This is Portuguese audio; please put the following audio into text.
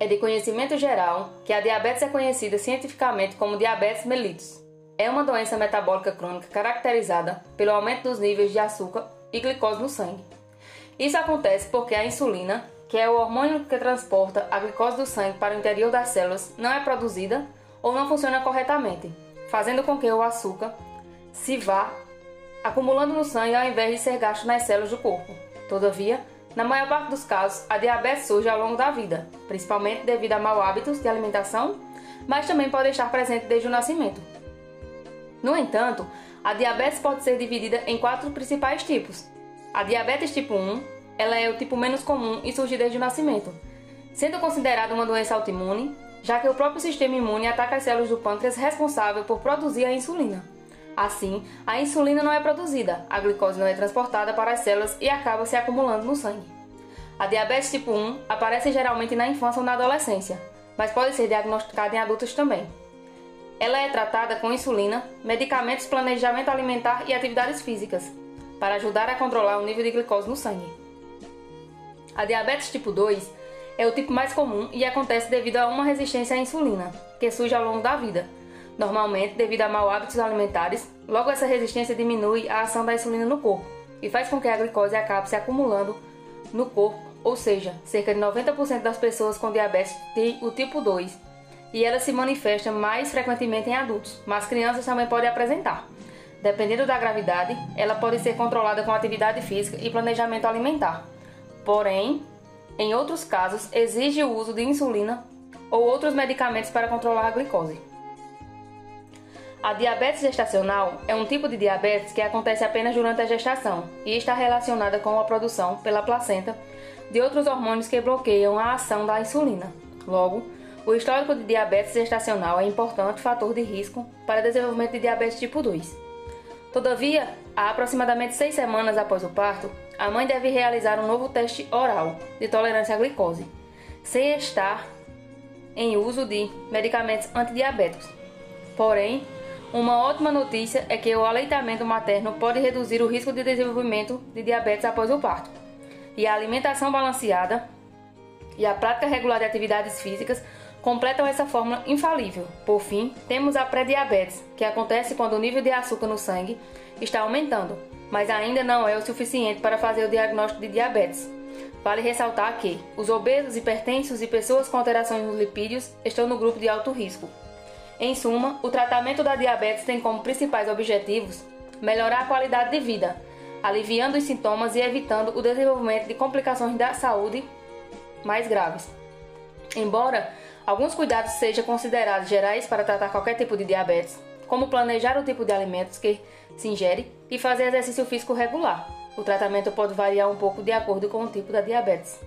É de conhecimento geral que a diabetes é conhecida cientificamente como diabetes mellitus. É uma doença metabólica crônica caracterizada pelo aumento dos níveis de açúcar e glicose no sangue. Isso acontece porque a insulina, que é o hormônio que transporta a glicose do sangue para o interior das células, não é produzida ou não funciona corretamente, fazendo com que o açúcar se vá acumulando no sangue ao invés de ser gasto nas células do corpo. Todavia, na maior parte dos casos, a diabetes surge ao longo da vida, principalmente devido a maus hábitos de alimentação, mas também pode estar presente desde o nascimento. No entanto, a diabetes pode ser dividida em quatro principais tipos. A diabetes tipo 1, ela é o tipo menos comum e surge desde o nascimento, sendo considerada uma doença autoimune, já que o próprio sistema imune ataca as células do pâncreas responsável por produzir a insulina. Assim, a insulina não é produzida, a glicose não é transportada para as células e acaba se acumulando no sangue. A diabetes tipo 1 aparece geralmente na infância ou na adolescência, mas pode ser diagnosticada em adultos também. Ela é tratada com insulina, medicamentos, planejamento alimentar e atividades físicas, para ajudar a controlar o nível de glicose no sangue. A diabetes tipo 2 é o tipo mais comum e acontece devido a uma resistência à insulina, que surge ao longo da vida normalmente devido a maus hábitos alimentares. Logo, essa resistência diminui a ação da insulina no corpo e faz com que a glicose acabe se acumulando no corpo, ou seja, cerca de 90% das pessoas com diabetes têm o tipo 2 e ela se manifesta mais frequentemente em adultos, mas crianças também podem apresentar. Dependendo da gravidade, ela pode ser controlada com atividade física e planejamento alimentar. Porém, em outros casos, exige o uso de insulina ou outros medicamentos para controlar a glicose. A diabetes gestacional é um tipo de diabetes que acontece apenas durante a gestação e está relacionada com a produção pela placenta de outros hormônios que bloqueiam a ação da insulina. Logo, o histórico de diabetes gestacional é importante fator de risco para desenvolvimento de diabetes tipo 2. Todavia, há aproximadamente seis semanas após o parto, a mãe deve realizar um novo teste oral de tolerância à glicose, sem estar em uso de medicamentos antidiabéticos. Porém, uma ótima notícia é que o aleitamento materno pode reduzir o risco de desenvolvimento de diabetes após o parto. E a alimentação balanceada e a prática regular de atividades físicas completam essa fórmula infalível. Por fim, temos a pré-diabetes, que acontece quando o nível de açúcar no sangue está aumentando, mas ainda não é o suficiente para fazer o diagnóstico de diabetes. Vale ressaltar que os obesos, hipertensos e pessoas com alterações nos lipídios estão no grupo de alto risco. Em suma, o tratamento da diabetes tem como principais objetivos melhorar a qualidade de vida, aliviando os sintomas e evitando o desenvolvimento de complicações da saúde mais graves. Embora alguns cuidados sejam considerados gerais para tratar qualquer tipo de diabetes, como planejar o tipo de alimentos que se ingere e fazer exercício físico regular. O tratamento pode variar um pouco de acordo com o tipo da diabetes.